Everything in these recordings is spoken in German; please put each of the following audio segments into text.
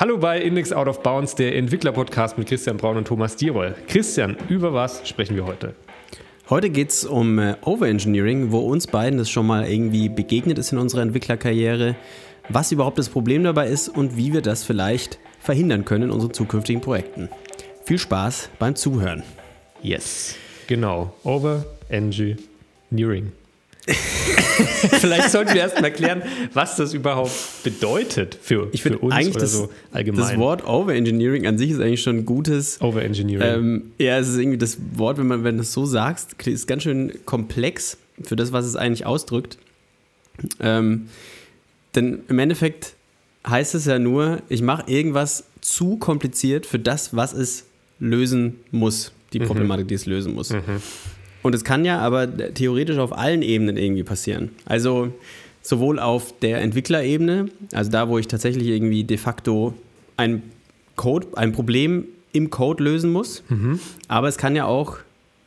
Hallo bei Index Out of Bounds, der Entwickler-Podcast mit Christian Braun und Thomas Dieroll. Christian, über was sprechen wir heute? Heute geht es um äh, Overengineering, wo uns beiden das schon mal irgendwie begegnet ist in unserer Entwicklerkarriere, was überhaupt das Problem dabei ist und wie wir das vielleicht verhindern können in unseren zukünftigen Projekten. Viel Spaß beim Zuhören. Yes, genau. Overengineering. Vielleicht sollten wir erst mal klären, was das überhaupt bedeutet für, ich für uns eigentlich oder das, so allgemein. Das Wort Overengineering an sich ist eigentlich schon ein gutes. Overengineering. Ähm, ja, es ist irgendwie das Wort, wenn man wenn du es so sagst, ist ganz schön komplex für das, was es eigentlich ausdrückt. Ähm, denn im Endeffekt heißt es ja nur, ich mache irgendwas zu kompliziert für das, was es lösen muss, die Mhm. Problematik, die es lösen muss. Und es kann ja aber theoretisch auf allen Ebenen irgendwie passieren. Also sowohl auf der Entwicklerebene, also da, wo ich tatsächlich irgendwie de facto ein Code, ein Problem im Code lösen muss, aber es kann ja auch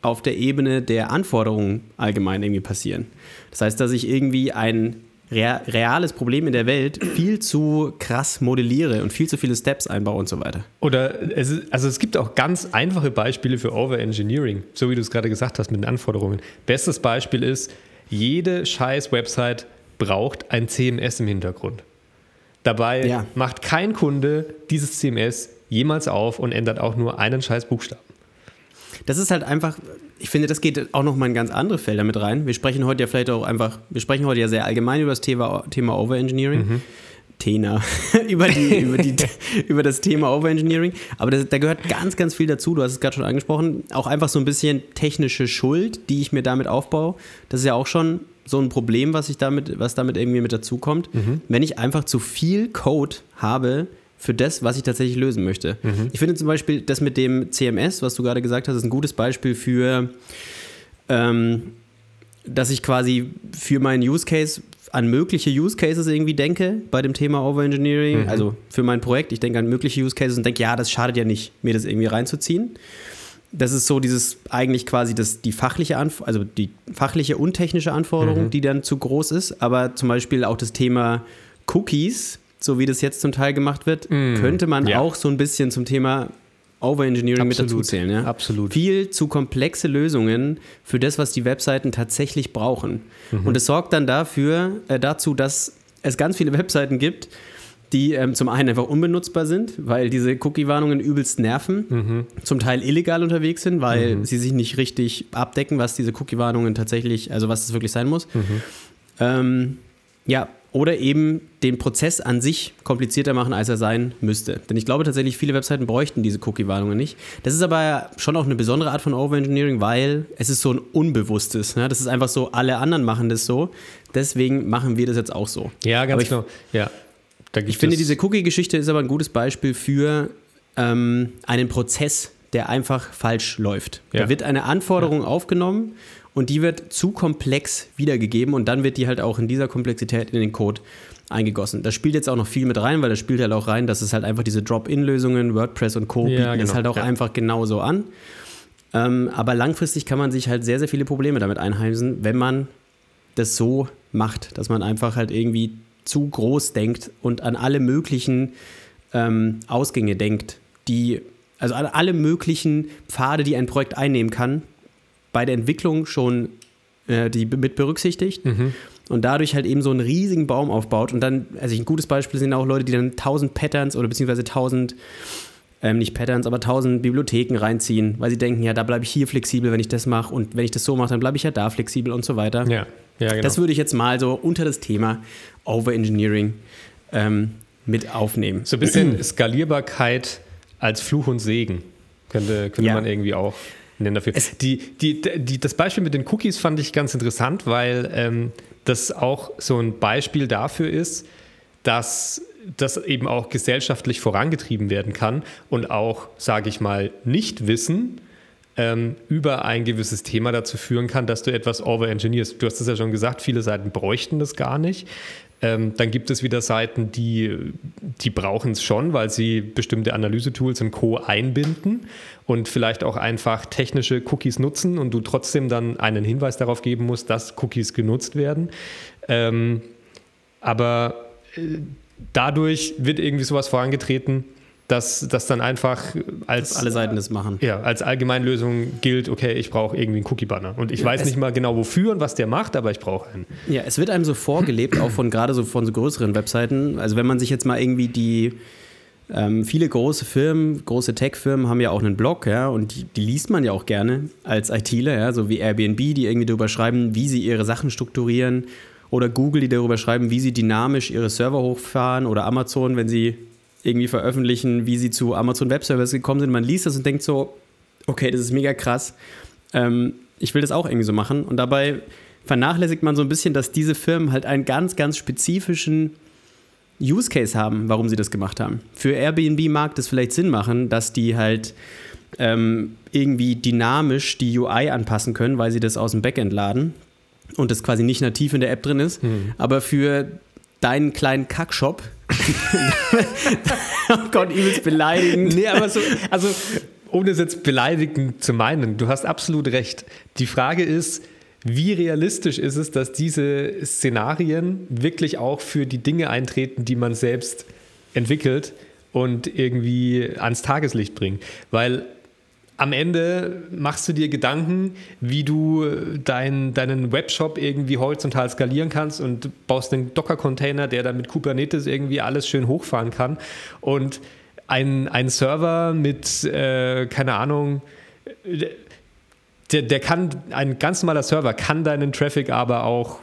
auf der Ebene der Anforderungen allgemein irgendwie passieren. Das heißt, dass ich irgendwie ein reales Problem in der Welt viel zu krass modelliere und viel zu viele Steps einbaue und so weiter. Oder es ist, also es gibt auch ganz einfache Beispiele für Overengineering, so wie du es gerade gesagt hast mit den Anforderungen. Bestes Beispiel ist, jede scheiß Website braucht ein CMS im Hintergrund. Dabei Ja. macht kein Kunde dieses CMS jemals auf und ändert auch nur einen scheiß Buchstaben. Das ist halt einfach, ich finde, das geht auch noch mal in ganz andere Felder mit rein. Wir sprechen heute ja vielleicht auch einfach, wir sprechen heute ja sehr allgemein über das Thema, Thema Overengineering. Tena, über, die, über, die, über das Thema Overengineering. Aber das, da gehört ganz, ganz viel dazu. Du hast es gerade schon angesprochen. Auch einfach so ein bisschen technische Schuld, die ich mir damit aufbaue. Das ist ja auch schon so ein Problem, was ich damit, was damit irgendwie mit dazukommt. Wenn ich einfach zu viel Code habe für das, was ich tatsächlich lösen möchte. Ich finde zum Beispiel das mit dem CMS, was du gerade gesagt hast, ist ein gutes Beispiel für ähm, dass ich quasi für meinen Use Case an mögliche Use Cases irgendwie denke bei dem Thema Overengineering. Also für mein Projekt, ich denke an mögliche Use Cases und denke, ja, das schadet ja nicht, mir das irgendwie reinzuziehen. Das ist so dieses eigentlich quasi das, die fachliche Anf also die fachliche und technische Anforderung, die dann zu groß ist. Aber zum Beispiel auch das Thema Cookies, so wie das jetzt zum Teil gemacht wird, könnte man ja. auch so ein bisschen zum Thema Overengineering mit Absolut. dazu zählen. Ja? Absolut. Viel zu komplexe Lösungen für das, was die Webseiten tatsächlich brauchen. Und es sorgt dann dafür, äh, dazu, dass es ganz viele Webseiten gibt, die ähm, zum einen einfach unbenutzbar sind, weil diese Cookie-Warnungen übelst nerven, zum Teil illegal unterwegs sind, weil sie sich nicht richtig abdecken, was diese Cookie-Warnungen tatsächlich, also was es wirklich sein muss. Ähm, ja, oder eben den Prozess an sich komplizierter machen, als er sein müsste. Denn ich glaube tatsächlich, viele Webseiten bräuchten diese Cookie-Warnungen nicht. Das ist aber schon auch eine besondere Art von Overengineering, weil es ist so ein Unbewusstes. Ne? Das ist einfach so, alle anderen machen das so. Deswegen machen wir das jetzt auch so. Ja, ganz ich, genau. Ja. Ich finde, es- diese Cookie-Geschichte ist aber ein gutes Beispiel für ähm, einen Prozess, der einfach falsch läuft. Ja. Da wird eine Anforderung aufgenommen und die wird zu komplex wiedergegeben und dann wird die halt auch in dieser Komplexität in den Code eingegossen. Da spielt jetzt auch noch viel mit rein, weil da spielt halt auch rein, dass es halt einfach diese Drop-in-Lösungen, WordPress und Co. Ja, bieten das genau. halt auch Ja. einfach genauso an. Ähm, aber langfristig kann man sich halt sehr, sehr viele Probleme damit einheimsen, wenn man das so macht, dass man einfach halt irgendwie zu groß denkt und an alle möglichen ähm, Ausgänge denkt, die, also an alle möglichen Pfade, die ein Projekt einnehmen kann, bei der Entwicklung schon äh, die mit berücksichtigt und dadurch halt eben so einen riesigen Baum aufbaut. Und dann, also ein gutes Beispiel sind auch Leute, die dann 1000 Patterns oder beziehungsweise 1000 ähm, nicht Patterns, aber 1000 Bibliotheken reinziehen, weil sie denken, ja, da bleibe ich hier flexibel, wenn ich das mache und wenn ich das so mache, dann bleibe ich ja da flexibel und so weiter. Ja, ja genau. Das würde ich jetzt mal so unter das Thema Overengineering ähm, mit aufnehmen. so ein bisschen Skalierbarkeit als Fluch und Segen könnte, könnte Ja. man irgendwie auch nennen dafür. Die, die, die, das Beispiel mit den Cookies fand ich ganz interessant, weil ähm, das auch so ein Beispiel dafür ist, dass das eben auch gesellschaftlich vorangetrieben werden kann und auch, sage ich mal, Nichtwissen ähm, über ein gewisses Thema dazu führen kann, dass du etwas overengineerst. Du hast es ja schon gesagt, viele Seiten bräuchten das gar nicht. Ähm, dann gibt es wieder Seiten, die, die brauchen es schon, weil sie bestimmte Analyse-Tools und Co. einbinden und vielleicht auch einfach technische Cookies nutzen und du trotzdem dann einen Hinweis darauf geben musst, dass Cookies genutzt werden. Ähm, aber äh, dadurch wird irgendwie sowas vorangetreten, dass das dann einfach als dass alle Seiten das machen. Ja, als Allgemeinlösung gilt, okay, ich brauche irgendwie einen Cookie-Banner. Und ich ja, weiß nicht mal genau wofür und was der macht, aber ich brauche einen. Ja, es wird einem so vorgelebt, auch von gerade so von so größeren Webseiten. Also wenn man sich jetzt mal irgendwie die ähm, viele große Firmen, große Tech-Firmen haben ja auch einen Blog, ja, und die, die, liest man ja auch gerne als ITler, ja, so wie Airbnb, die irgendwie darüber schreiben, wie sie ihre Sachen strukturieren, oder Google, die darüber schreiben, wie sie dynamisch ihre Server hochfahren, oder Amazon, wenn sie irgendwie veröffentlichen, wie sie zu Amazon Web Services gekommen sind. Man liest das und denkt so, okay, das ist mega krass. Ähm, ich will das auch irgendwie so machen. Und dabei vernachlässigt man so ein bisschen, dass diese Firmen halt einen ganz, ganz spezifischen Use Case haben, warum sie das gemacht haben. Für Airbnb mag das vielleicht Sinn machen, dass die halt ähm, irgendwie dynamisch die UI anpassen können, weil sie das aus dem Backend laden und das quasi nicht nativ in der App drin ist. Hm. Aber für deinen kleinen Kackshop, oh Gott, übelst beleidigen. Nee, aber so, also ohne es jetzt beleidigend zu meinen, du hast absolut recht. Die Frage ist, wie realistisch ist es, dass diese Szenarien wirklich auch für die Dinge eintreten, die man selbst entwickelt und irgendwie ans Tageslicht bringt? Weil am Ende machst du dir Gedanken, wie du dein, deinen Webshop irgendwie horizontal skalieren kannst und baust einen Docker-Container, der dann mit Kubernetes irgendwie alles schön hochfahren kann. Und ein, ein Server mit, äh, keine Ahnung, der, der kann, ein ganz normaler Server kann deinen Traffic aber auch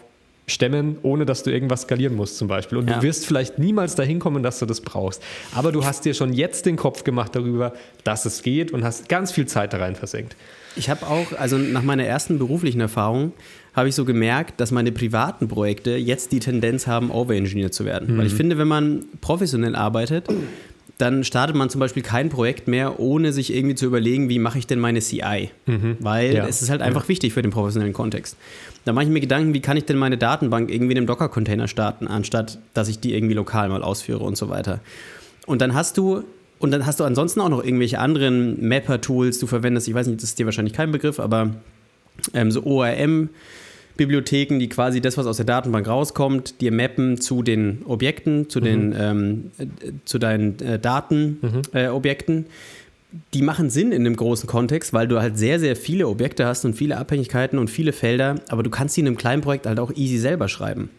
stemmen, ohne dass du irgendwas skalieren musst zum Beispiel. Und ja. du wirst vielleicht niemals dahin kommen, dass du das brauchst. Aber du hast dir schon jetzt den Kopf gemacht darüber, dass es geht und hast ganz viel Zeit da rein versenkt. Ich habe auch, also nach meiner ersten beruflichen Erfahrung, habe ich so gemerkt, dass meine privaten Projekte jetzt die Tendenz haben, overengineert zu werden. Mhm. Weil ich finde, wenn man professionell arbeitet, dann startet man zum Beispiel kein Projekt mehr, ohne sich irgendwie zu überlegen, wie mache ich denn meine CI? Mhm. Weil ja. es ist halt einfach wichtig für den professionellen Kontext. Da mache ich mir Gedanken, wie kann ich denn meine Datenbank irgendwie in einem Docker-Container starten, anstatt dass ich die irgendwie lokal mal ausführe und so weiter. Und dann hast du und dann hast du ansonsten auch noch irgendwelche anderen Mapper-Tools, du verwendest, ich weiß nicht, das ist dir wahrscheinlich kein Begriff, aber ähm, so ORM, Bibliotheken, die quasi das, was aus der Datenbank rauskommt, dir mappen zu den Objekten, zu, mhm. den, ähm, äh, zu deinen äh, Datenobjekten. Mhm. Äh, die machen Sinn in dem großen Kontext, weil du halt sehr, sehr viele Objekte hast und viele Abhängigkeiten und viele Felder, aber du kannst sie in einem kleinen Projekt halt auch easy selber schreiben.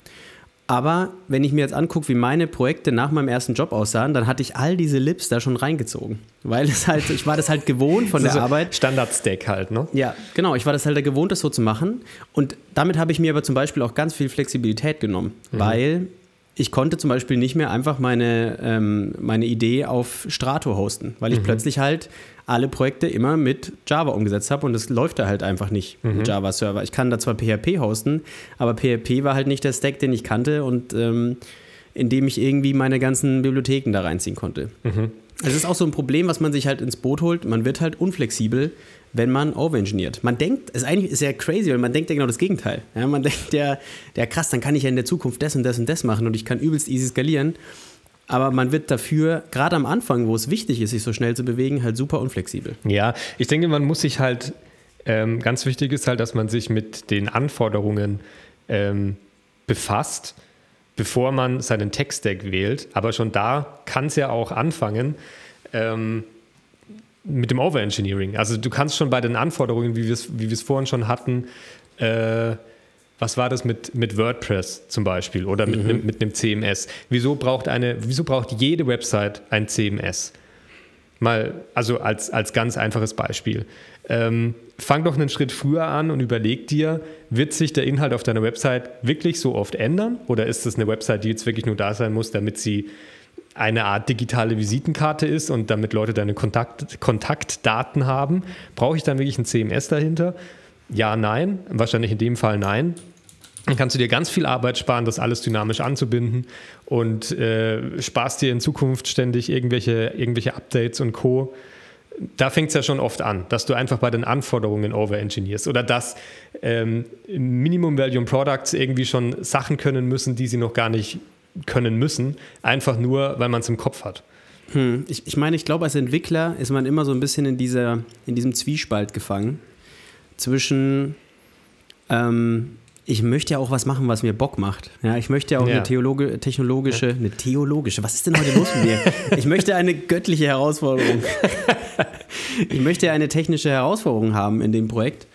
Aber wenn ich mir jetzt angucke, wie meine Projekte nach meinem ersten Job aussahen, dann hatte ich all diese Lips da schon reingezogen. Weil es halt, ich war das halt gewohnt von der so Arbeit. Standard-Stack halt, ne? Ja, genau. Ich war das halt gewohnt, das so zu machen. Und damit habe ich mir aber zum Beispiel auch ganz viel Flexibilität genommen. Mhm. Weil ich konnte zum Beispiel nicht mehr einfach meine, ähm, meine Idee auf Strato hosten, weil ich mhm. plötzlich halt alle Projekte immer mit Java umgesetzt habe und das läuft da halt einfach nicht mhm. mit Java-Server. Ich kann da zwar PHP hosten, aber PHP war halt nicht der Stack, den ich kannte und ähm, in dem ich irgendwie meine ganzen Bibliotheken da reinziehen konnte. Mhm. Es ist auch so ein Problem, was man sich halt ins Boot holt. Man wird halt unflexibel, wenn man overengineert. Man denkt, es ist eigentlich sehr crazy, weil man denkt ja genau das Gegenteil. Ja, man denkt ja, der krass, dann kann ich ja in der Zukunft das und das und das machen und ich kann übelst easy skalieren. Aber man wird dafür, gerade am Anfang, wo es wichtig ist, sich so schnell zu bewegen, halt super unflexibel. Ja, ich denke, man muss sich halt, ähm, ganz wichtig ist halt, dass man sich mit den Anforderungen ähm, befasst, bevor man seinen Tech-Stack wählt. Aber schon da kann es ja auch anfangen, ähm, mit dem Overengineering. Also du kannst schon bei den Anforderungen, wie wir es wie vorhin schon hatten, äh, was war das mit, mit WordPress zum Beispiel oder mit, mhm. mit einem CMS? Wieso braucht, eine, wieso braucht jede Website ein CMS? Mal, also als, als ganz einfaches Beispiel. Ähm, fang doch einen Schritt früher an und überleg dir, wird sich der Inhalt auf deiner Website wirklich so oft ändern? Oder ist es eine Website, die jetzt wirklich nur da sein muss, damit sie eine Art digitale Visitenkarte ist und damit Leute deine Kontakt, Kontaktdaten haben? Brauche ich dann wirklich ein CMS dahinter? Ja, nein. Wahrscheinlich in dem Fall nein. Dann kannst du dir ganz viel Arbeit sparen, das alles dynamisch anzubinden und äh, sparst dir in Zukunft ständig irgendwelche, irgendwelche Updates und Co. Da fängt es ja schon oft an, dass du einfach bei den Anforderungen overengineerst oder dass ähm, Minimum Value Products irgendwie schon Sachen können müssen, die sie noch gar nicht können müssen, einfach nur, weil man es im Kopf hat. Hm. Ich, ich meine, ich glaube, als Entwickler ist man immer so ein bisschen in, dieser, in diesem Zwiespalt gefangen zwischen, ähm, ich möchte ja auch was machen, was mir Bock macht. Ja, ich möchte ja auch ja. eine Theologe, technologische, ja. eine theologische, was ist denn heute los mit mir? Ich möchte eine göttliche Herausforderung. ich möchte ja eine technische Herausforderung haben in dem Projekt.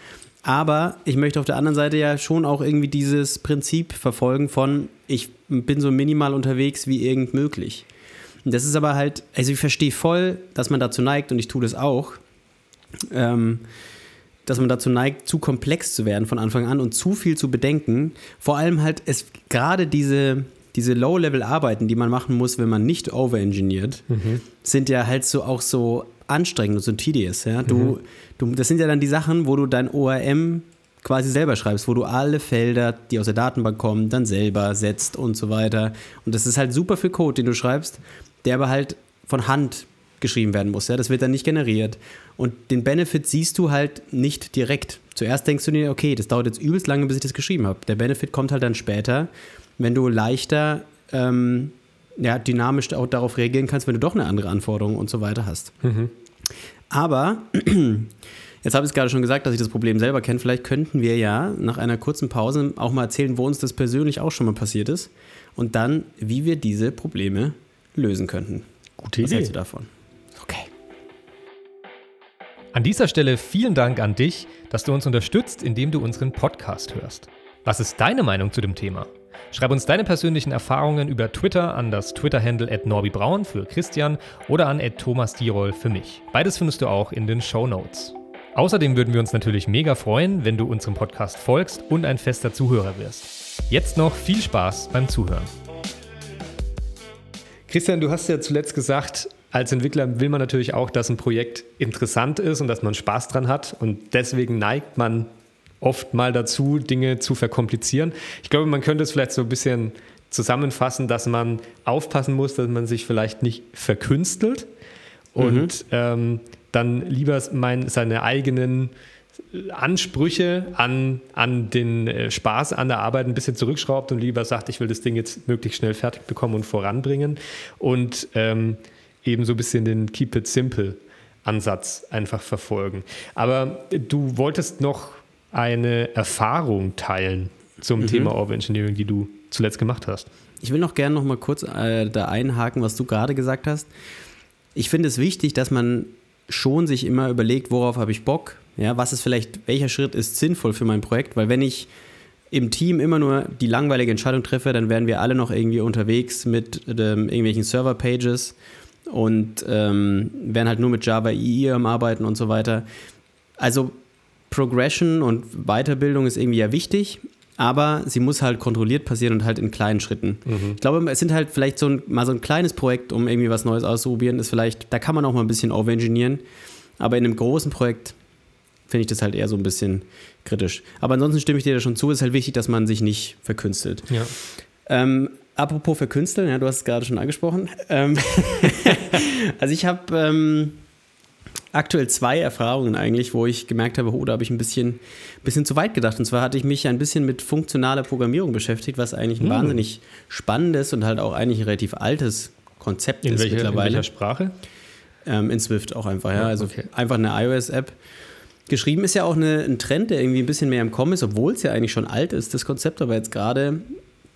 Aber ich möchte auf der anderen Seite ja schon auch irgendwie dieses Prinzip verfolgen von, ich bin so minimal unterwegs wie irgend möglich. Und das ist aber halt, also ich verstehe voll, dass man dazu neigt und ich tue das auch, ähm, dass man dazu neigt, zu komplex zu werden von Anfang an und zu viel zu bedenken. Vor allem halt es gerade diese, diese Low-Level-Arbeiten, die man machen muss, wenn man nicht overengineert, mhm. sind ja halt so auch so anstrengend und so tedious. Ja? Du, mhm. du, das sind ja dann die Sachen, wo du dein ORM quasi selber schreibst, wo du alle Felder, die aus der Datenbank kommen, dann selber setzt und so weiter. Und das ist halt super viel Code, den du schreibst, der aber halt von Hand geschrieben werden muss. Ja? Das wird dann nicht generiert. Und den Benefit siehst du halt nicht direkt. Zuerst denkst du dir, okay, das dauert jetzt übelst lange, bis ich das geschrieben habe. Der Benefit kommt halt dann später, wenn du leichter ähm, ja, dynamisch auch darauf reagieren kannst, wenn du doch eine andere Anforderung und so weiter hast. Mhm. Aber jetzt habe ich es gerade schon gesagt, dass ich das Problem selber kenne. Vielleicht könnten wir ja nach einer kurzen Pause auch mal erzählen, wo uns das persönlich auch schon mal passiert ist und dann, wie wir diese Probleme lösen könnten. Gute Was Idee. Was hältst du davon? An dieser Stelle vielen Dank an dich, dass du uns unterstützt, indem du unseren Podcast hörst. Was ist deine Meinung zu dem Thema? Schreib uns deine persönlichen Erfahrungen über Twitter an das Twitter-Handle norbibraun für Christian oder an Thomas Dierol für mich. Beides findest du auch in den Show Notes. Außerdem würden wir uns natürlich mega freuen, wenn du unserem Podcast folgst und ein fester Zuhörer wirst. Jetzt noch viel Spaß beim Zuhören. Christian, du hast ja zuletzt gesagt, als Entwickler will man natürlich auch, dass ein Projekt interessant ist und dass man Spaß dran hat. Und deswegen neigt man oft mal dazu, Dinge zu verkomplizieren. Ich glaube, man könnte es vielleicht so ein bisschen zusammenfassen, dass man aufpassen muss, dass man sich vielleicht nicht verkünstelt und mhm. ähm, dann lieber mein, seine eigenen Ansprüche an, an den äh, Spaß an der Arbeit ein bisschen zurückschraubt und lieber sagt, ich will das Ding jetzt möglichst schnell fertig bekommen und voranbringen und ähm, eben so ein bisschen den Keep it simple Ansatz einfach verfolgen. Aber du wolltest noch eine Erfahrung teilen zum mhm. Thema Overengineering, die du zuletzt gemacht hast. Ich will noch gerne noch mal kurz äh, da einhaken, was du gerade gesagt hast. Ich finde es wichtig, dass man schon sich immer überlegt, worauf habe ich Bock? Ja, was ist vielleicht, welcher Schritt ist sinnvoll für mein Projekt? Weil wenn ich im Team immer nur die langweilige Entscheidung treffe, dann werden wir alle noch irgendwie unterwegs mit ähm, irgendwelchen Server-Pages und ähm, werden halt nur mit Java EE am Arbeiten und so weiter. Also Progression und Weiterbildung ist irgendwie ja wichtig, aber sie muss halt kontrolliert passieren und halt in kleinen Schritten. Mhm. Ich glaube, es sind halt vielleicht so ein, mal so ein kleines Projekt, um irgendwie was Neues auszuprobieren, ist vielleicht, da kann man auch mal ein bisschen overengineeren, aber in einem großen Projekt finde ich das halt eher so ein bisschen kritisch. Aber ansonsten stimme ich dir da schon zu, es ist halt wichtig, dass man sich nicht verkünstelt. Ja. Ähm, apropos verkünsteln, ja, du hast es gerade schon angesprochen. Ähm, also ich habe ähm, aktuell zwei Erfahrungen eigentlich, wo ich gemerkt habe, oh, da habe ich ein bisschen, bisschen zu weit gedacht. Und zwar hatte ich mich ein bisschen mit funktionaler Programmierung beschäftigt, was eigentlich ein hm. wahnsinnig spannendes und halt auch eigentlich ein relativ altes Konzept in ist welche, mittlerweile. In welcher Sprache? Ähm, in Swift auch einfach, ja. Also okay. einfach eine iOS-App. Geschrieben ist ja auch eine, ein Trend, der irgendwie ein bisschen mehr im Kommen ist, obwohl es ja eigentlich schon alt ist, das Konzept, aber jetzt gerade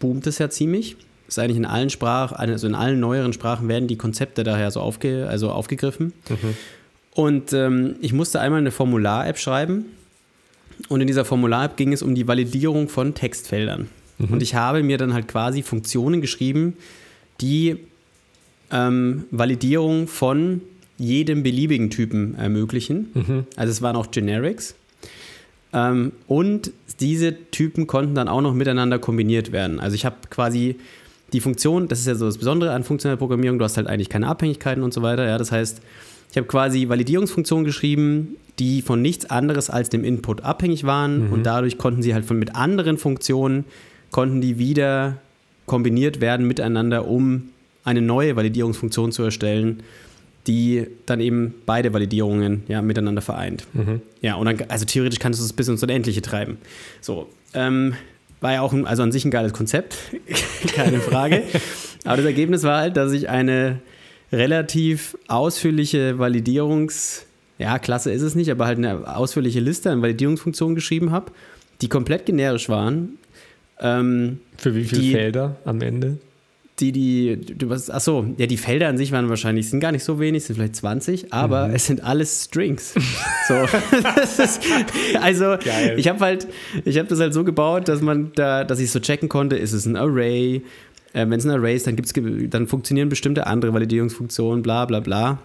boomt es ja ziemlich. Ist eigentlich in allen Sprachen, also in allen neueren Sprachen werden die Konzepte daher so aufge, also aufgegriffen. Mhm. Und ähm, ich musste einmal eine Formular-App schreiben. Und in dieser Formular-App ging es um die Validierung von Textfeldern. Mhm. Und ich habe mir dann halt quasi Funktionen geschrieben, die ähm, Validierung von jedem beliebigen Typen ermöglichen. Mhm. Also es waren auch Generics. Ähm, und diese Typen konnten dann auch noch miteinander kombiniert werden. Also ich habe quasi die Funktion, das ist ja so das Besondere an funktioneller Programmierung, du hast halt eigentlich keine Abhängigkeiten und so weiter. Ja, das heißt, ich habe quasi Validierungsfunktionen geschrieben, die von nichts anderes als dem Input abhängig waren mhm. und dadurch konnten sie halt von mit anderen Funktionen konnten die wieder kombiniert werden miteinander, um eine neue Validierungsfunktion zu erstellen, die dann eben beide Validierungen ja, miteinander vereint. Mhm. Ja, und dann, also theoretisch kannst du es bis ins Unendliche treiben. So, ähm, war ja auch ein, also an sich ein geiles Konzept, keine Frage. Aber das Ergebnis war halt, dass ich eine relativ ausführliche Validierungs- ja, Klasse ist es nicht, aber halt eine ausführliche Liste an Validierungsfunktionen geschrieben habe, die komplett generisch waren, Ähm, Für wie viele die, Felder am Ende? Die, die, du was, achso, ja, die Felder an sich waren wahrscheinlich, sind gar nicht so wenig, sind vielleicht 20, aber mhm. es sind alles Strings. so. ist, also, Geil. ich habe halt, ich habe das halt so gebaut, dass man da, dass ich so checken konnte, ist es ein Array? Äh, Wenn es ein Array ist, dann, gibt's, dann funktionieren bestimmte andere Validierungsfunktionen, bla bla bla.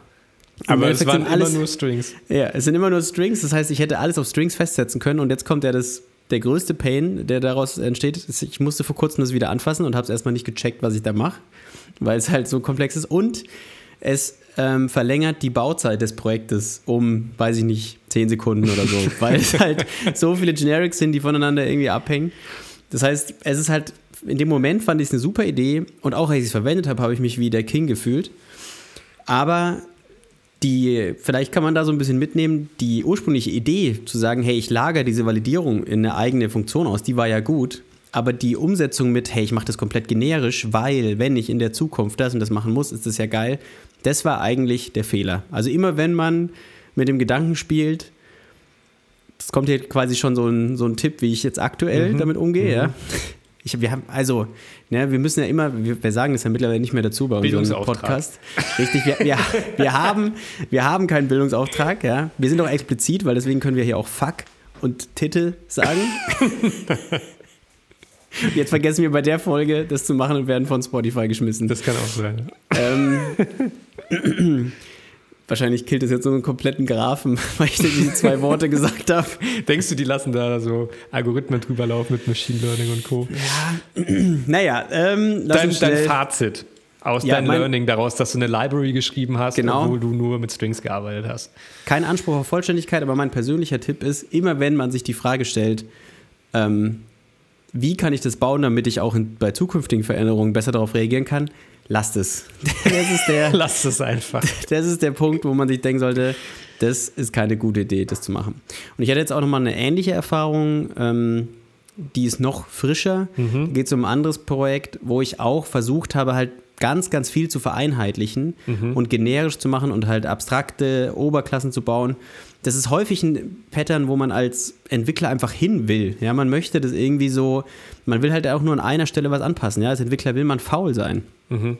Aber es waren alles, immer nur Strings. Ja, es sind immer nur Strings. Das heißt, ich hätte alles auf Strings festsetzen können und jetzt kommt ja das, der größte Pain, der daraus entsteht. Ich musste vor kurzem das wieder anfassen und habe es erstmal nicht gecheckt, was ich da mache, weil es halt so komplex ist. Und es ähm, verlängert die Bauzeit des Projektes um, weiß ich nicht, 10 Sekunden oder so, weil es halt so viele Generics sind, die voneinander irgendwie abhängen. Das heißt, es ist halt, in dem Moment fand ich es eine super Idee und auch als ich es verwendet habe, habe ich mich wie der King gefühlt. Aber die, vielleicht kann man da so ein bisschen mitnehmen, die ursprüngliche Idee zu sagen, hey, ich lagere diese Validierung in eine eigene Funktion aus, die war ja gut. Aber die Umsetzung mit, hey, ich mache das komplett generisch, weil, wenn ich in der Zukunft das und das machen muss, ist das ja geil. Das war eigentlich der Fehler. Also immer wenn man mit dem Gedanken spielt, das kommt hier quasi schon so ein, so ein Tipp, wie ich jetzt aktuell mhm. damit umgehe, mhm. ja. Ich, wir haben, also, ne, wir müssen ja immer, wir, wir sagen das ja mittlerweile nicht mehr dazu bei unserem Podcast. Richtig, wir, wir, wir, haben, wir haben keinen Bildungsauftrag, ja. Wir sind auch explizit, weil deswegen können wir hier auch Fuck und Titel sagen. Jetzt vergessen wir bei der Folge, das zu machen und werden von Spotify geschmissen. Das kann auch sein. Ähm, Wahrscheinlich killt es jetzt so einen kompletten Graphen, weil ich diese zwei Worte gesagt habe. Denkst du, die lassen da so Algorithmen drüber laufen mit Machine Learning und Co.? Ja, naja. Ähm, dein, dein Fazit aus ja, deinem Learning daraus, dass du eine Library geschrieben hast, genau. obwohl du nur mit Strings gearbeitet hast. Kein Anspruch auf Vollständigkeit, aber mein persönlicher Tipp ist, immer wenn man sich die Frage stellt, ähm, wie kann ich das bauen, damit ich auch in, bei zukünftigen Veränderungen besser darauf reagieren kann, lasst es. Das ist der, lasst es einfach. Das ist der Punkt, wo man sich denken sollte, das ist keine gute Idee, das zu machen. Und ich hatte jetzt auch nochmal eine ähnliche Erfahrung, ähm, die ist noch frischer. Mhm. Geht es um ein anderes Projekt, wo ich auch versucht habe, halt ganz, ganz viel zu vereinheitlichen mhm. und generisch zu machen und halt abstrakte Oberklassen zu bauen. Das ist häufig ein Pattern, wo man als Entwickler einfach hin will. Ja, man möchte das irgendwie so, man will halt auch nur an einer Stelle was anpassen. Ja, als Entwickler will man faul sein. Mhm.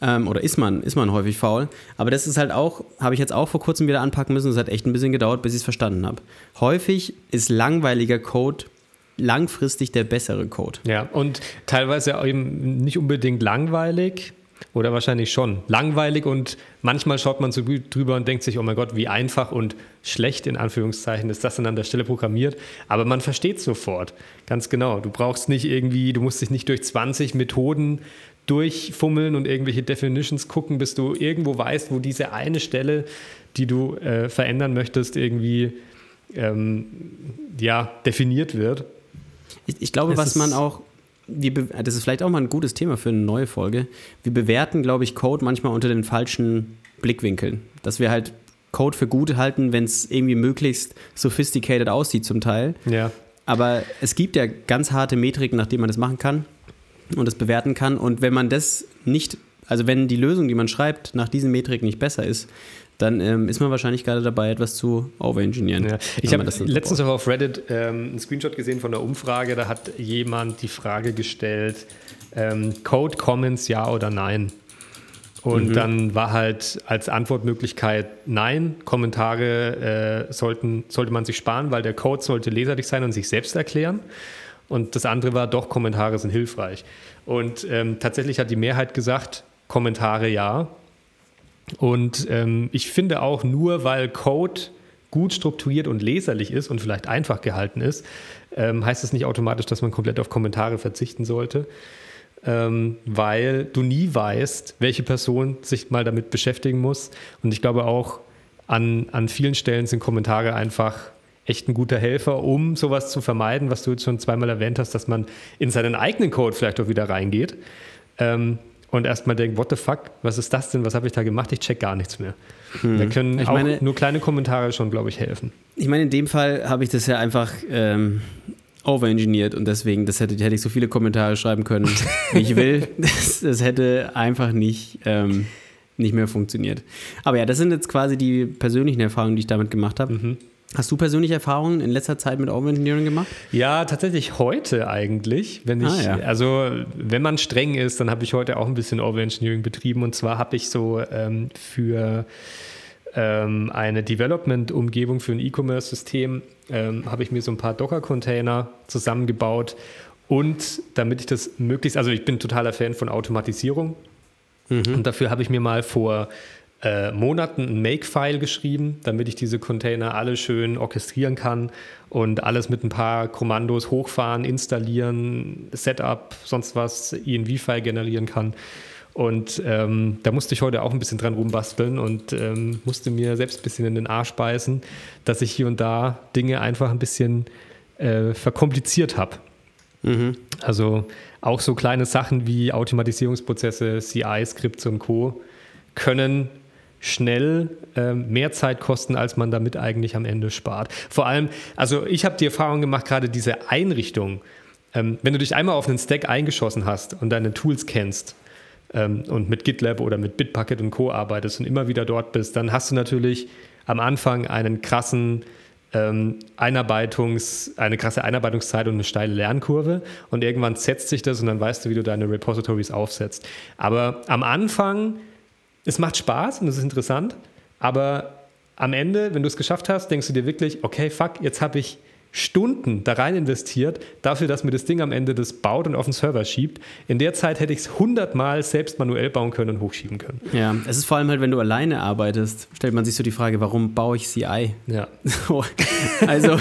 Ähm, oder ist man, ist man häufig faul. Aber das ist halt auch, habe ich jetzt auch vor kurzem wieder anpacken müssen. Es hat echt ein bisschen gedauert, bis ich es verstanden habe. Häufig ist langweiliger Code langfristig der bessere Code. Ja, und teilweise eben nicht unbedingt langweilig, oder wahrscheinlich schon. Langweilig und manchmal schaut man so drüber und denkt sich, oh mein Gott, wie einfach und schlecht in Anführungszeichen ist das dann an der Stelle programmiert. Aber man versteht sofort. Ganz genau. Du brauchst nicht irgendwie, du musst dich nicht durch 20 Methoden durchfummeln und irgendwelche Definitions gucken, bis du irgendwo weißt, wo diese eine Stelle, die du äh, verändern möchtest, irgendwie ähm, ja, definiert wird. Ich, ich glaube, es was man auch wir, das ist vielleicht auch mal ein gutes Thema für eine neue Folge. Wir bewerten, glaube ich, Code manchmal unter den falschen Blickwinkeln. Dass wir halt Code für gut halten, wenn es irgendwie möglichst sophisticated aussieht zum Teil. Ja. Aber es gibt ja ganz harte Metriken, nach denen man das machen kann und das bewerten kann. Und wenn man das nicht, also wenn die Lösung, die man schreibt, nach diesen Metriken nicht besser ist, dann ähm, ist man wahrscheinlich gerade dabei, etwas zu overengineeren. Ja. Ich habe letztens auch auf Reddit ähm, einen Screenshot gesehen von der Umfrage, da hat jemand die Frage gestellt, ähm, Code Comments ja oder nein? Und mhm. dann war halt als Antwortmöglichkeit nein, Kommentare äh, sollten, sollte man sich sparen, weil der Code sollte leserlich sein und sich selbst erklären. Und das andere war doch, Kommentare sind hilfreich. Und ähm, tatsächlich hat die Mehrheit gesagt, Kommentare ja, und ähm, ich finde auch nur, weil Code gut strukturiert und leserlich ist und vielleicht einfach gehalten ist, ähm, heißt das nicht automatisch, dass man komplett auf Kommentare verzichten sollte, ähm, weil du nie weißt, welche Person sich mal damit beschäftigen muss. Und ich glaube auch, an, an vielen Stellen sind Kommentare einfach echt ein guter Helfer, um sowas zu vermeiden, was du jetzt schon zweimal erwähnt hast, dass man in seinen eigenen Code vielleicht auch wieder reingeht. Ähm, und erstmal denkt, what the fuck, was ist das denn, was habe ich da gemacht? Ich check gar nichts mehr. Hm. Da können ich auch meine, nur kleine Kommentare schon, glaube ich, helfen. Ich meine, in dem Fall habe ich das ja einfach ähm, overengineert und deswegen, das hätte, hätte ich so viele Kommentare schreiben können, wie ich will. Das, das hätte einfach nicht, ähm, nicht mehr funktioniert. Aber ja, das sind jetzt quasi die persönlichen Erfahrungen, die ich damit gemacht habe. Mhm. Hast du persönliche Erfahrungen in letzter Zeit mit Overengineering gemacht? Ja, tatsächlich heute eigentlich. Wenn ich, ah, ja. Also, wenn man streng ist, dann habe ich heute auch ein bisschen Overengineering betrieben. Und zwar habe ich so ähm, für ähm, eine Development-Umgebung für ein E-Commerce-System, ähm, habe ich mir so ein paar Docker-Container zusammengebaut. Und damit ich das möglichst, also ich bin totaler Fan von Automatisierung. Mhm. Und dafür habe ich mir mal vor äh, Monaten ein Make-File geschrieben, damit ich diese Container alle schön orchestrieren kann und alles mit ein paar Kommandos hochfahren, installieren, Setup, sonst was, INV-File generieren kann. Und ähm, da musste ich heute auch ein bisschen dran rumbasteln und ähm, musste mir selbst ein bisschen in den Arsch beißen, dass ich hier und da Dinge einfach ein bisschen äh, verkompliziert habe. Mhm. Also auch so kleine Sachen wie Automatisierungsprozesse, CI-Skripts und Co. können schnell äh, mehr Zeit kosten, als man damit eigentlich am Ende spart. Vor allem, also ich habe die Erfahrung gemacht, gerade diese Einrichtung, ähm, wenn du dich einmal auf einen Stack eingeschossen hast und deine Tools kennst ähm, und mit GitLab oder mit Bitbucket und Co. arbeitest und immer wieder dort bist, dann hast du natürlich am Anfang einen krassen ähm, Einarbeitungs, eine krasse Einarbeitungszeit und eine steile Lernkurve und irgendwann setzt sich das und dann weißt du, wie du deine Repositories aufsetzt. Aber am Anfang es macht Spaß und es ist interessant, aber am Ende, wenn du es geschafft hast, denkst du dir wirklich, okay, fuck, jetzt habe ich Stunden da rein investiert, dafür, dass mir das Ding am Ende das baut und auf den Server schiebt. In der Zeit hätte ich es hundertmal selbst manuell bauen können und hochschieben können. Ja, es ist vor allem halt, wenn du alleine arbeitest, stellt man sich so die Frage, warum baue ich CI? Ja. So, also,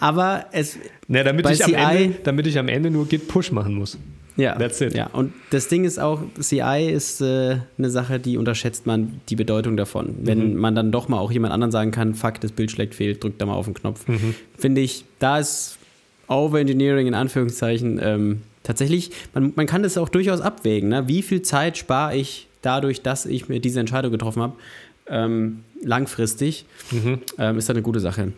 aber es. Na, damit, ich CI, Ende, damit ich am Ende nur Git Push machen muss. Ja, That's it. ja, und das Ding ist auch, CI ist äh, eine Sache, die unterschätzt man die Bedeutung davon. Wenn mhm. man dann doch mal auch jemand anderen sagen kann, fuck, das Bild schlägt fehl, drückt da mal auf den Knopf. Mhm. Finde ich, da ist Overengineering in Anführungszeichen ähm, tatsächlich, man, man kann das auch durchaus abwägen. Ne? Wie viel Zeit spare ich dadurch, dass ich mir diese Entscheidung getroffen habe, ähm, langfristig, mhm. ähm, ist das eine gute Sache.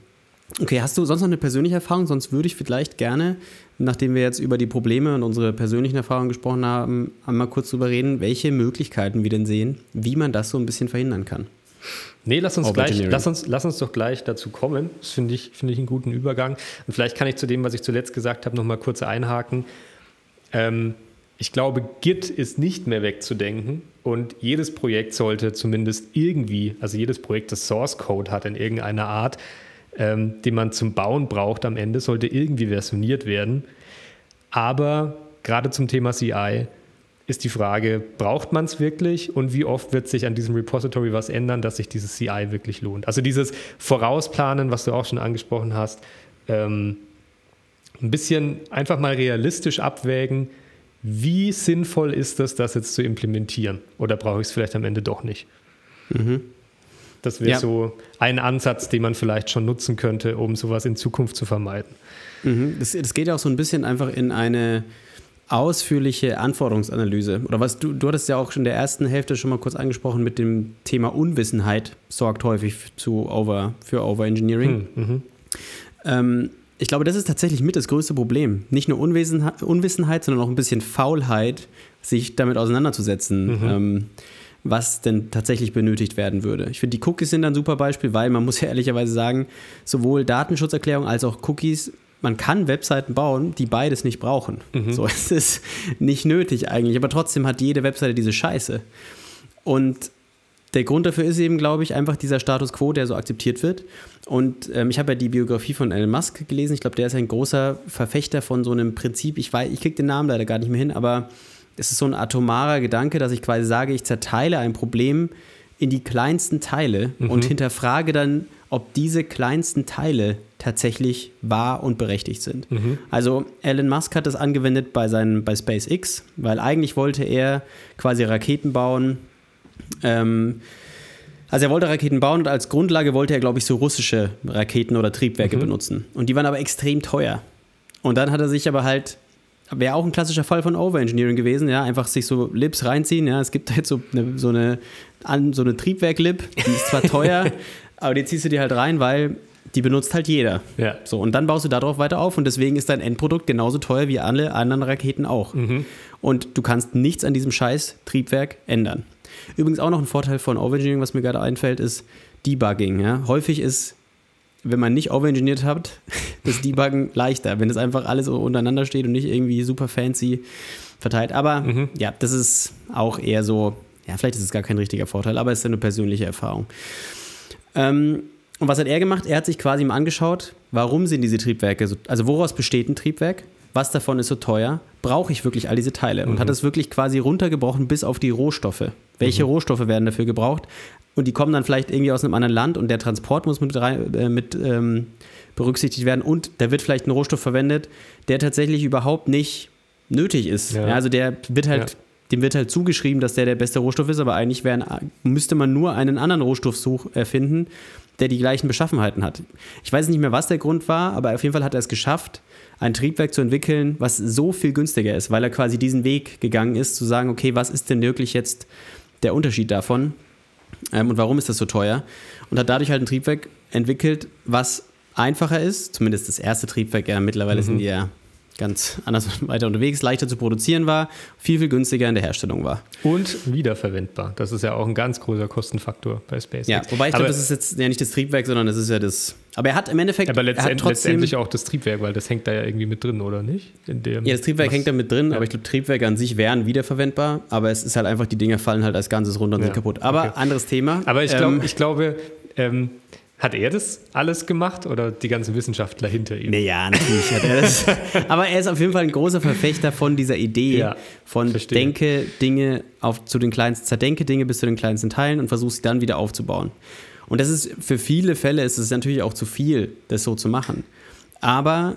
Okay, hast du sonst noch eine persönliche Erfahrung? Sonst würde ich vielleicht gerne, nachdem wir jetzt über die Probleme und unsere persönlichen Erfahrungen gesprochen haben, einmal kurz darüber reden, welche Möglichkeiten wir denn sehen, wie man das so ein bisschen verhindern kann. Nee, lass uns, gleich, lass, uns, lass uns doch gleich dazu kommen. Das finde ich, find ich einen guten Übergang. Und vielleicht kann ich zu dem, was ich zuletzt gesagt habe, nochmal kurz einhaken. Ähm, ich glaube, Git ist nicht mehr wegzudenken und jedes Projekt sollte zumindest irgendwie, also jedes Projekt, das Source Code hat in irgendeiner Art, ähm, den man zum Bauen braucht am Ende, sollte irgendwie versioniert werden. Aber gerade zum Thema CI ist die Frage, braucht man es wirklich und wie oft wird sich an diesem Repository was ändern, dass sich dieses CI wirklich lohnt? Also dieses Vorausplanen, was du auch schon angesprochen hast, ähm, ein bisschen einfach mal realistisch abwägen, wie sinnvoll ist es, das jetzt zu implementieren? Oder brauche ich es vielleicht am Ende doch nicht? Mhm. Das wäre ja. so ein Ansatz, den man vielleicht schon nutzen könnte, um sowas in Zukunft zu vermeiden. Mhm. Das, das geht ja auch so ein bisschen einfach in eine ausführliche Anforderungsanalyse. Oder was du, du hattest ja auch schon in der ersten Hälfte schon mal kurz angesprochen mit dem Thema Unwissenheit, sorgt häufig zu over, für Overengineering. Hm, mhm. Ähm, ich glaube, das ist tatsächlich mit das größte Problem. Nicht nur Unwissenheit, Unwissenheit sondern auch ein bisschen Faulheit, sich damit auseinanderzusetzen. Mhm. Ähm, was denn tatsächlich benötigt werden würde. Ich finde, die Cookies sind ein super Beispiel, weil man muss ja ehrlicherweise sagen, sowohl Datenschutzerklärung als auch Cookies, man kann Webseiten bauen, die beides nicht brauchen. Mhm. So, es ist nicht nötig eigentlich, aber trotzdem hat jede Webseite diese Scheiße. Und der Grund dafür ist eben, glaube ich, einfach dieser Status quo, der so akzeptiert wird. Und ähm, ich habe ja die Biografie von Elon Musk gelesen. Ich glaube, der ist ein großer Verfechter von so einem Prinzip. Ich weiß, ich kriege den Namen leider gar nicht mehr hin, aber es ist so ein atomarer Gedanke, dass ich quasi sage, ich zerteile ein Problem in die kleinsten Teile mhm. und hinterfrage dann, ob diese kleinsten Teile tatsächlich wahr und berechtigt sind. Mhm. Also Elon Musk hat das angewendet bei, seinen, bei SpaceX, weil eigentlich wollte er quasi Raketen bauen. Ähm, also er wollte Raketen bauen und als Grundlage wollte er, glaube ich, so russische Raketen oder Triebwerke mhm. benutzen. Und die waren aber extrem teuer. Und dann hat er sich aber halt wäre auch ein klassischer Fall von Overengineering gewesen, ja, einfach sich so Lips reinziehen, ja, es gibt halt so eine, so eine, so eine Triebwerk-Lip, die ist zwar teuer, aber die ziehst du dir halt rein, weil die benutzt halt jeder. Ja. So, und dann baust du darauf weiter auf und deswegen ist dein Endprodukt genauso teuer wie alle anderen Raketen auch. Mhm. Und du kannst nichts an diesem scheiß Triebwerk ändern. Übrigens auch noch ein Vorteil von Overengineering, was mir gerade einfällt, ist Debugging. Ja? Häufig ist wenn man nicht overengineert hat, das Debuggen leichter, wenn es einfach alles so untereinander steht und nicht irgendwie super fancy verteilt. Aber mhm. ja, das ist auch eher so, ja, vielleicht ist es gar kein richtiger Vorteil, aber es ist eine persönliche Erfahrung. Ähm, und was hat er gemacht? Er hat sich quasi mal angeschaut, warum sind diese Triebwerke so, also woraus besteht ein Triebwerk? Was davon ist so teuer? Brauche ich wirklich all diese Teile? Und mhm. hat es wirklich quasi runtergebrochen bis auf die Rohstoffe. Welche mhm. Rohstoffe werden dafür gebraucht? Und die kommen dann vielleicht irgendwie aus einem anderen Land und der Transport muss mit, äh, mit ähm, berücksichtigt werden. Und da wird vielleicht ein Rohstoff verwendet, der tatsächlich überhaupt nicht nötig ist. Ja. Ja, also der wird halt ja dem wird halt zugeschrieben, dass der der beste Rohstoff ist, aber eigentlich wären, müsste man nur einen anderen Rohstoff such, erfinden, der die gleichen Beschaffenheiten hat. Ich weiß nicht mehr, was der Grund war, aber auf jeden Fall hat er es geschafft, ein Triebwerk zu entwickeln, was so viel günstiger ist, weil er quasi diesen Weg gegangen ist, zu sagen, okay, was ist denn wirklich jetzt der Unterschied davon ähm, und warum ist das so teuer? Und hat dadurch halt ein Triebwerk entwickelt, was einfacher ist, zumindest das erste Triebwerk, ja, mittlerweile mhm. sind die ja ganz anders weiter unterwegs, leichter zu produzieren war, viel, viel günstiger in der Herstellung war. Und wiederverwendbar. Das ist ja auch ein ganz großer Kostenfaktor bei SpaceX. Ja, wobei ich glaube, das ist jetzt ja nicht das Triebwerk, sondern das ist ja das. Aber er hat im Endeffekt. Aber letztend, letztendlich auch das Triebwerk, weil das hängt da ja irgendwie mit drin, oder nicht? ja, das Triebwerk hängt da mit drin, ja. aber ich glaube, Triebwerke an sich wären wiederverwendbar, aber es ist halt einfach, die Dinger fallen halt als Ganzes runter und ja. sind kaputt. Aber okay. anderes Thema. Aber ich, glaub, ähm, ich glaube, ähm, hat er das alles gemacht oder die ganzen Wissenschaftler hinter ihm? Naja, natürlich hat er das. Aber er ist auf jeden Fall ein großer Verfechter von dieser Idee ja, von verstehe. denke Dinge auf, zu den kleinsten, zerdenke Dinge bis zu den kleinsten Teilen und versuche sie dann wieder aufzubauen. Und das ist für viele Fälle ist es natürlich auch zu viel, das so zu machen. Aber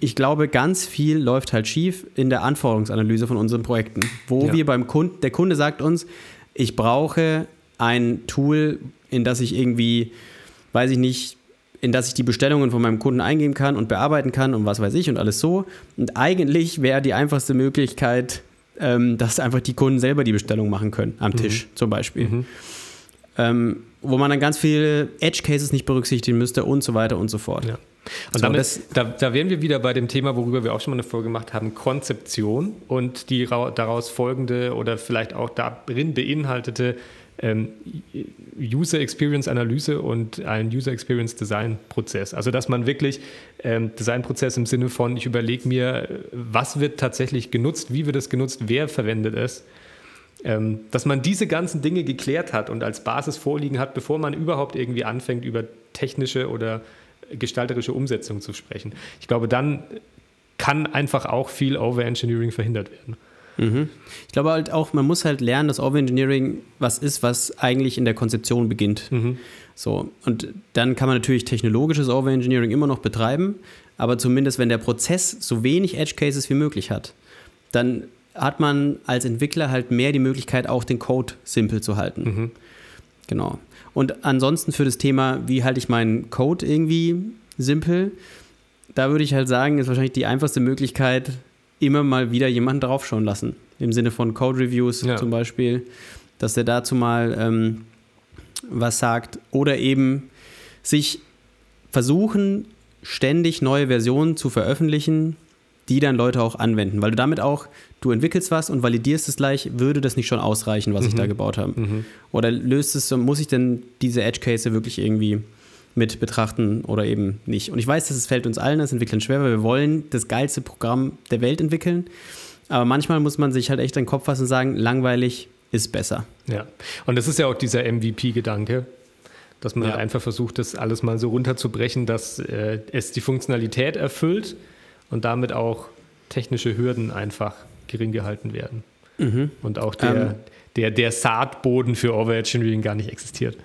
ich glaube, ganz viel läuft halt schief in der Anforderungsanalyse von unseren Projekten, wo ja. wir beim Kunden, der Kunde sagt uns, ich brauche ein Tool, in das ich irgendwie weiß ich nicht, in das ich die Bestellungen von meinem Kunden eingeben kann und bearbeiten kann und was weiß ich und alles so. Und eigentlich wäre die einfachste Möglichkeit, ähm, dass einfach die Kunden selber die Bestellung machen können, am mhm. Tisch zum Beispiel. Mhm. Ähm, wo man dann ganz viele Edge-Cases nicht berücksichtigen müsste und so weiter und so fort. Ja. Und so, damit, das, da, da wären wir wieder bei dem Thema, worüber wir auch schon mal eine Folge gemacht haben, Konzeption und die daraus folgende oder vielleicht auch darin beinhaltete ähm, User Experience Analyse und ein User Experience Design Prozess. Also dass man wirklich ähm, Designprozess im Sinne von, ich überlege mir, was wird tatsächlich genutzt, wie wird es genutzt, wer verwendet es. Ähm, dass man diese ganzen Dinge geklärt hat und als Basis vorliegen hat, bevor man überhaupt irgendwie anfängt, über technische oder gestalterische Umsetzung zu sprechen. Ich glaube, dann kann einfach auch viel Overengineering verhindert werden. Mhm. Ich glaube halt auch, man muss halt lernen, dass Overengineering was ist, was eigentlich in der Konzeption beginnt. Mhm. So, und dann kann man natürlich technologisches Overengineering immer noch betreiben, aber zumindest wenn der Prozess so wenig Edge Cases wie möglich hat, dann hat man als Entwickler halt mehr die Möglichkeit, auch den Code simpel zu halten. Mhm. Genau. Und ansonsten für das Thema, wie halte ich meinen Code irgendwie simpel, da würde ich halt sagen, ist wahrscheinlich die einfachste Möglichkeit, immer mal wieder jemanden draufschauen lassen. Im Sinne von Code Reviews ja. zum Beispiel, dass der dazu mal ähm, was sagt. Oder eben sich versuchen, ständig neue Versionen zu veröffentlichen, die dann Leute auch anwenden. Weil du damit auch, du entwickelst was und validierst es gleich, würde das nicht schon ausreichen, was mhm. ich da gebaut habe? Mhm. Oder löst es, muss ich denn diese Edge Case wirklich irgendwie mit betrachten oder eben nicht. Und ich weiß, dass es fällt uns allen als Entwicklern schwer, weil wir wollen das geilste Programm der Welt entwickeln. Aber manchmal muss man sich halt echt den Kopf fassen und sagen, langweilig ist besser. Ja, und das ist ja auch dieser MVP-Gedanke, dass man ja. halt einfach versucht, das alles mal so runterzubrechen, dass äh, es die Funktionalität erfüllt und damit auch technische Hürden einfach gering gehalten werden. Mhm. Und auch der, ähm, der, der Saatboden für Overengineering gar nicht existiert.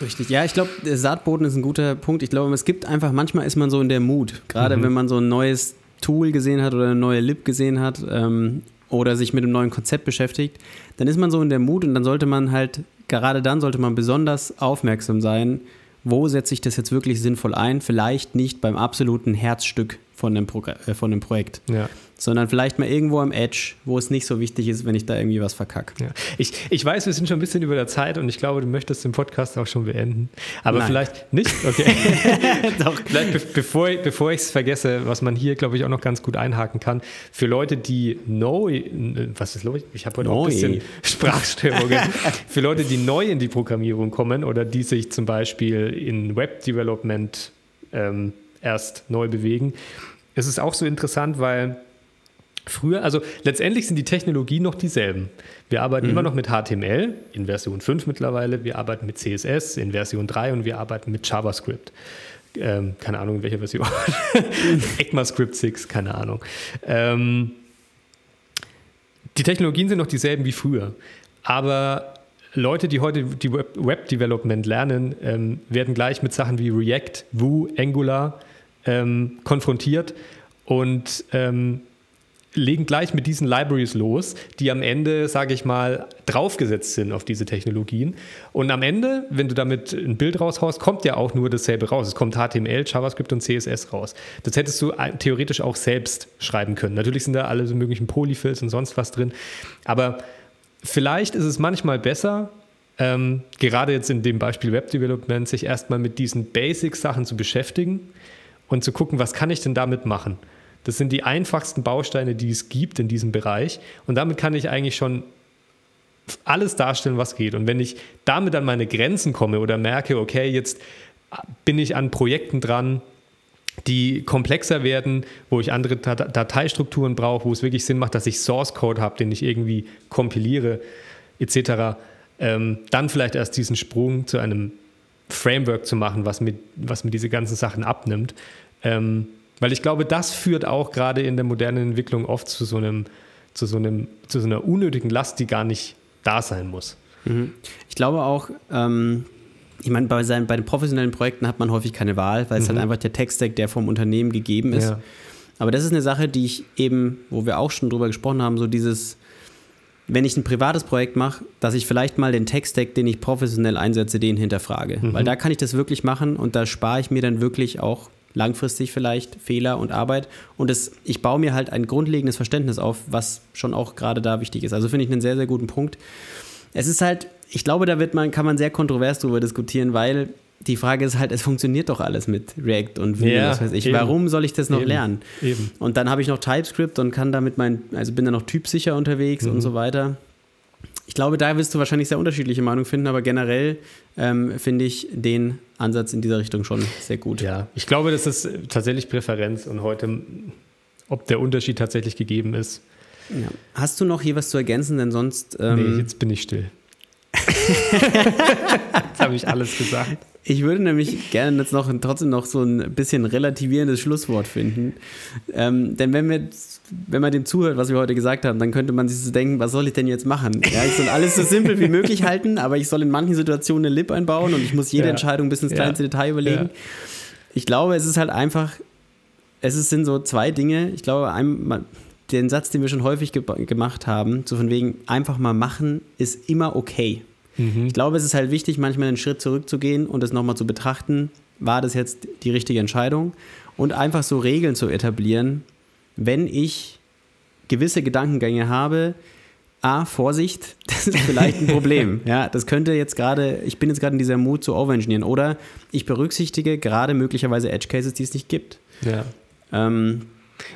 Richtig, ja, ich glaube, der Saatboden ist ein guter Punkt. Ich glaube, es gibt einfach, manchmal ist man so in der Mut, gerade mhm. wenn man so ein neues Tool gesehen hat oder eine neue Lib gesehen hat ähm, oder sich mit einem neuen Konzept beschäftigt, dann ist man so in der Mut und dann sollte man halt, gerade dann sollte man besonders aufmerksam sein, wo setze ich das jetzt wirklich sinnvoll ein? Vielleicht nicht beim absoluten Herzstück von dem, Pro äh, von dem Projekt. Ja sondern vielleicht mal irgendwo am Edge, wo es nicht so wichtig ist, wenn ich da irgendwie was verkacke. Ja. Ich, ich weiß, wir sind schon ein bisschen über der Zeit und ich glaube, du möchtest den Podcast auch schon beenden. Aber Nein. vielleicht nicht? Okay. Doch. vielleicht be bevor, bevor ich es vergesse, was man hier, glaube ich, auch noch ganz gut einhaken kann, für Leute, die neu, was ist los? Ich habe heute auch ein bisschen Sprachstörungen. für Leute, die neu in die Programmierung kommen oder die sich zum Beispiel in Web Development ähm, erst neu bewegen. Es ist auch so interessant, weil früher, also letztendlich sind die Technologien noch dieselben. Wir arbeiten mhm. immer noch mit HTML in Version 5 mittlerweile, wir arbeiten mit CSS in Version 3 und wir arbeiten mit JavaScript. Ähm, keine Ahnung, in welcher Version. ECMAScript 6, keine Ahnung. Ähm, die Technologien sind noch dieselben wie früher. Aber Leute, die heute die Web, Development lernen, ähm, werden gleich mit Sachen wie React, Vue, Angular ähm, konfrontiert und ähm, legen gleich mit diesen Libraries los, die am Ende, sage ich mal, draufgesetzt sind auf diese Technologien. Und am Ende, wenn du damit ein Bild raushaust, kommt ja auch nur dasselbe raus. Es kommt HTML, JavaScript und CSS raus. Das hättest du theoretisch auch selbst schreiben können. Natürlich sind da alle so möglichen Polyfills und sonst was drin. Aber vielleicht ist es manchmal besser, ähm, gerade jetzt in dem Beispiel Web Development, sich erstmal mit diesen Basic-Sachen zu beschäftigen und zu gucken, was kann ich denn damit machen? Das sind die einfachsten Bausteine, die es gibt in diesem Bereich. Und damit kann ich eigentlich schon alles darstellen, was geht. Und wenn ich damit an meine Grenzen komme oder merke, okay, jetzt bin ich an Projekten dran, die komplexer werden, wo ich andere Dateistrukturen brauche, wo es wirklich Sinn macht, dass ich Source Code habe, den ich irgendwie kompiliere, etc., ähm, dann vielleicht erst diesen Sprung zu einem Framework zu machen, was mir, was mir diese ganzen Sachen abnimmt. Ähm, weil ich glaube, das führt auch gerade in der modernen Entwicklung oft zu so einem, zu so einem, zu so einer unnötigen Last, die gar nicht da sein muss. Mhm. Ich glaube auch, ähm, ich meine, bei, seinen, bei den professionellen Projekten hat man häufig keine Wahl, weil es halt mhm. halt einfach der Tech-Stack, der vom Unternehmen gegeben ist. Ja. Aber das ist eine Sache, die ich eben, wo wir auch schon drüber gesprochen haben, so dieses, wenn ich ein privates Projekt mache, dass ich vielleicht mal den Tech-Stack, den ich professionell einsetze, den hinterfrage. Mhm. Weil da kann ich das wirklich machen und da spare ich mir dann wirklich auch langfristig vielleicht Fehler und Arbeit. Und es, ich baue mir halt ein grundlegendes Verständnis auf, was schon auch gerade da wichtig ist. Also finde ich einen sehr, sehr guten Punkt. Es ist halt, ich glaube, da wird man, kann man sehr kontrovers darüber diskutieren, weil die Frage ist halt, es funktioniert doch alles mit React und Vue, ja, was weiß ich. Eben. Warum soll ich das noch eben. lernen? Eben. Und dann habe ich noch TypeScript und kann damit mein, also bin dann noch typsicher unterwegs mhm. und so weiter. Ich glaube, da wirst du wahrscheinlich sehr unterschiedliche Meinungen finden, aber generell ähm, finde ich den Ansatz in dieser Richtung schon sehr gut. Ja, ich glaube, das ist tatsächlich Präferenz und heute, ob der Unterschied tatsächlich gegeben ist. Ja. Hast du noch hier was zu ergänzen, denn sonst. Ähm nee, jetzt bin ich still. jetzt habe ich alles gesagt. Ich würde nämlich gerne jetzt noch trotzdem noch so ein bisschen relativierendes Schlusswort finden. Ähm, denn wenn, wir, wenn man dem zuhört, was wir heute gesagt haben, dann könnte man sich so denken, was soll ich denn jetzt machen? Ja, ich soll alles so simpel wie möglich halten, aber ich soll in manchen Situationen eine Lip einbauen und ich muss jede ja. Entscheidung bis ins kleinste ja. Detail überlegen. Ich glaube, es ist halt einfach, es sind so zwei Dinge. Ich glaube, ein, den Satz, den wir schon häufig ge gemacht haben, so von wegen einfach mal machen, ist immer okay. Mhm. Ich glaube, es ist halt wichtig, manchmal einen Schritt zurückzugehen und das nochmal zu betrachten, war das jetzt die richtige Entscheidung? Und einfach so Regeln zu etablieren, wenn ich gewisse Gedankengänge habe, A, Vorsicht, das ist vielleicht ein Problem. ja, das könnte jetzt gerade, ich bin jetzt gerade in dieser Mut zu overengineeren. Oder ich berücksichtige gerade möglicherweise Edge Cases, die es nicht gibt. Ja. Ähm,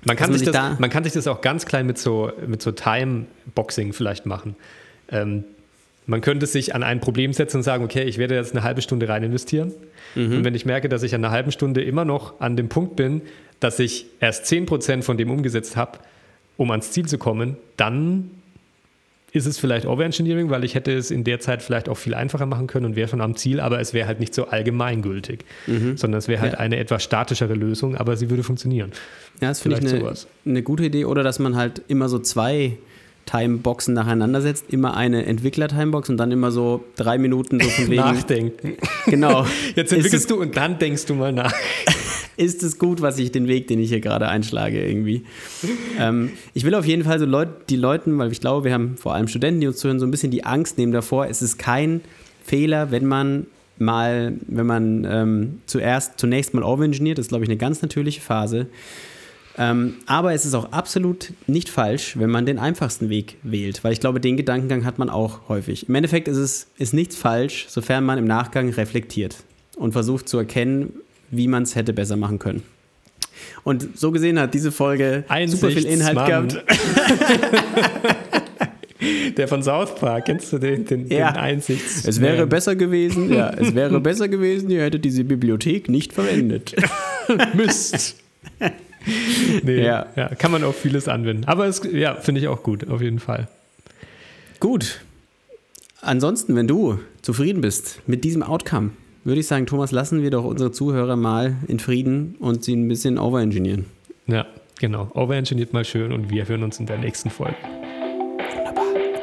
man, kann sich das, da man kann sich das auch ganz klein mit so, mit so Time-Boxing vielleicht machen. Ähm, man könnte sich an ein Problem setzen und sagen, okay, ich werde jetzt eine halbe Stunde rein investieren. Mhm. Und wenn ich merke, dass ich an einer halben Stunde immer noch an dem Punkt bin, dass ich erst 10% von dem umgesetzt habe, um ans Ziel zu kommen, dann ist es vielleicht Overengineering, weil ich hätte es in der Zeit vielleicht auch viel einfacher machen können und wäre schon am Ziel, aber es wäre halt nicht so allgemeingültig, mhm. sondern es wäre halt ja. eine etwas statischere Lösung, aber sie würde funktionieren. Ja, das finde ich eine, eine gute Idee. Oder dass man halt immer so zwei Timeboxen nacheinander setzt, immer eine Entwickler-Timebox und dann immer so drei Minuten so von wegen. Nachdenken. Genau. Jetzt entwickelst du und dann denkst du mal nach. ist es gut, was ich den Weg, den ich hier gerade einschlage, irgendwie. ähm, ich will auf jeden Fall so Leut, die Leuten, weil ich glaube, wir haben vor allem Studenten, die uns zuhören, so ein bisschen die Angst nehmen davor. Es ist kein Fehler, wenn man mal, wenn man ähm, zuerst, zunächst mal overengineert, das ist, glaube ich, eine ganz natürliche Phase. Ähm, aber es ist auch absolut nicht falsch, wenn man den einfachsten Weg wählt, weil ich glaube, den Gedankengang hat man auch häufig. Im Endeffekt ist es ist nichts falsch, sofern man im Nachgang reflektiert und versucht zu erkennen, wie man es hätte besser machen können. Und so gesehen hat diese Folge super viel Inhalt gehabt. Der von South Park, kennst du den, den, Ja. den Einsichts? Es wäre besser gewesen, ja, es wäre besser gewesen, ihr hättet diese Bibliothek nicht verwendet. Mist. nee, Ja. ja. kann man auf vieles anwenden. Aber es, ja, finde ich auch gut, auf jeden Fall. Gut. Ansonsten, wenn du zufrieden bist mit diesem Outcome, würde ich sagen, Thomas, lassen wir doch unsere Zuhörer mal in Frieden und sie ein bisschen overengineeren. Ja, genau. Overengineert mal schön und wir hören uns in der nächsten Folge.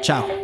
Ciao.